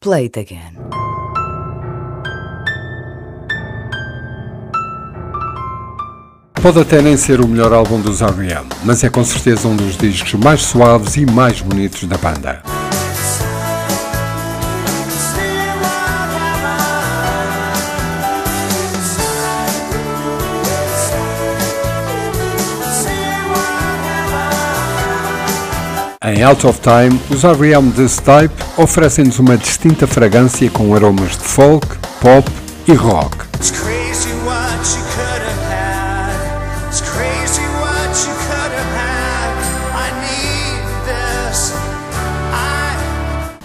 Play it again. Pode até nem ser o melhor álbum dos R.E.M., mas é com certeza um dos discos mais suaves e mais bonitos da banda. Em Out of Time, os R.E.M. desse type oferecem-nos uma distinta fragrância com aromas de folk, pop e rock.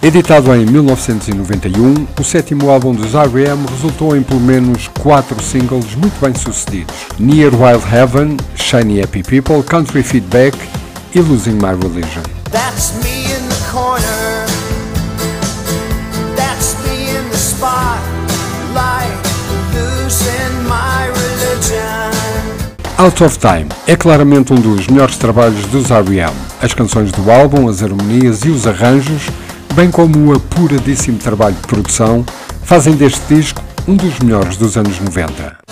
Editado em 1991, o sétimo álbum dos R.E.M. resultou em pelo menos quatro singles muito bem sucedidos: Near Wild Heaven, Shiny Happy People, Country Feedback e Losing My Religion. That's me in the corner. That's me in the. Losing my religion. Out of Time é claramente um dos melhores trabalhos dos R.E.M. As canções do álbum, as harmonias e os arranjos, bem como o apuradíssimo trabalho de produção, fazem deste disco um dos melhores dos anos 90.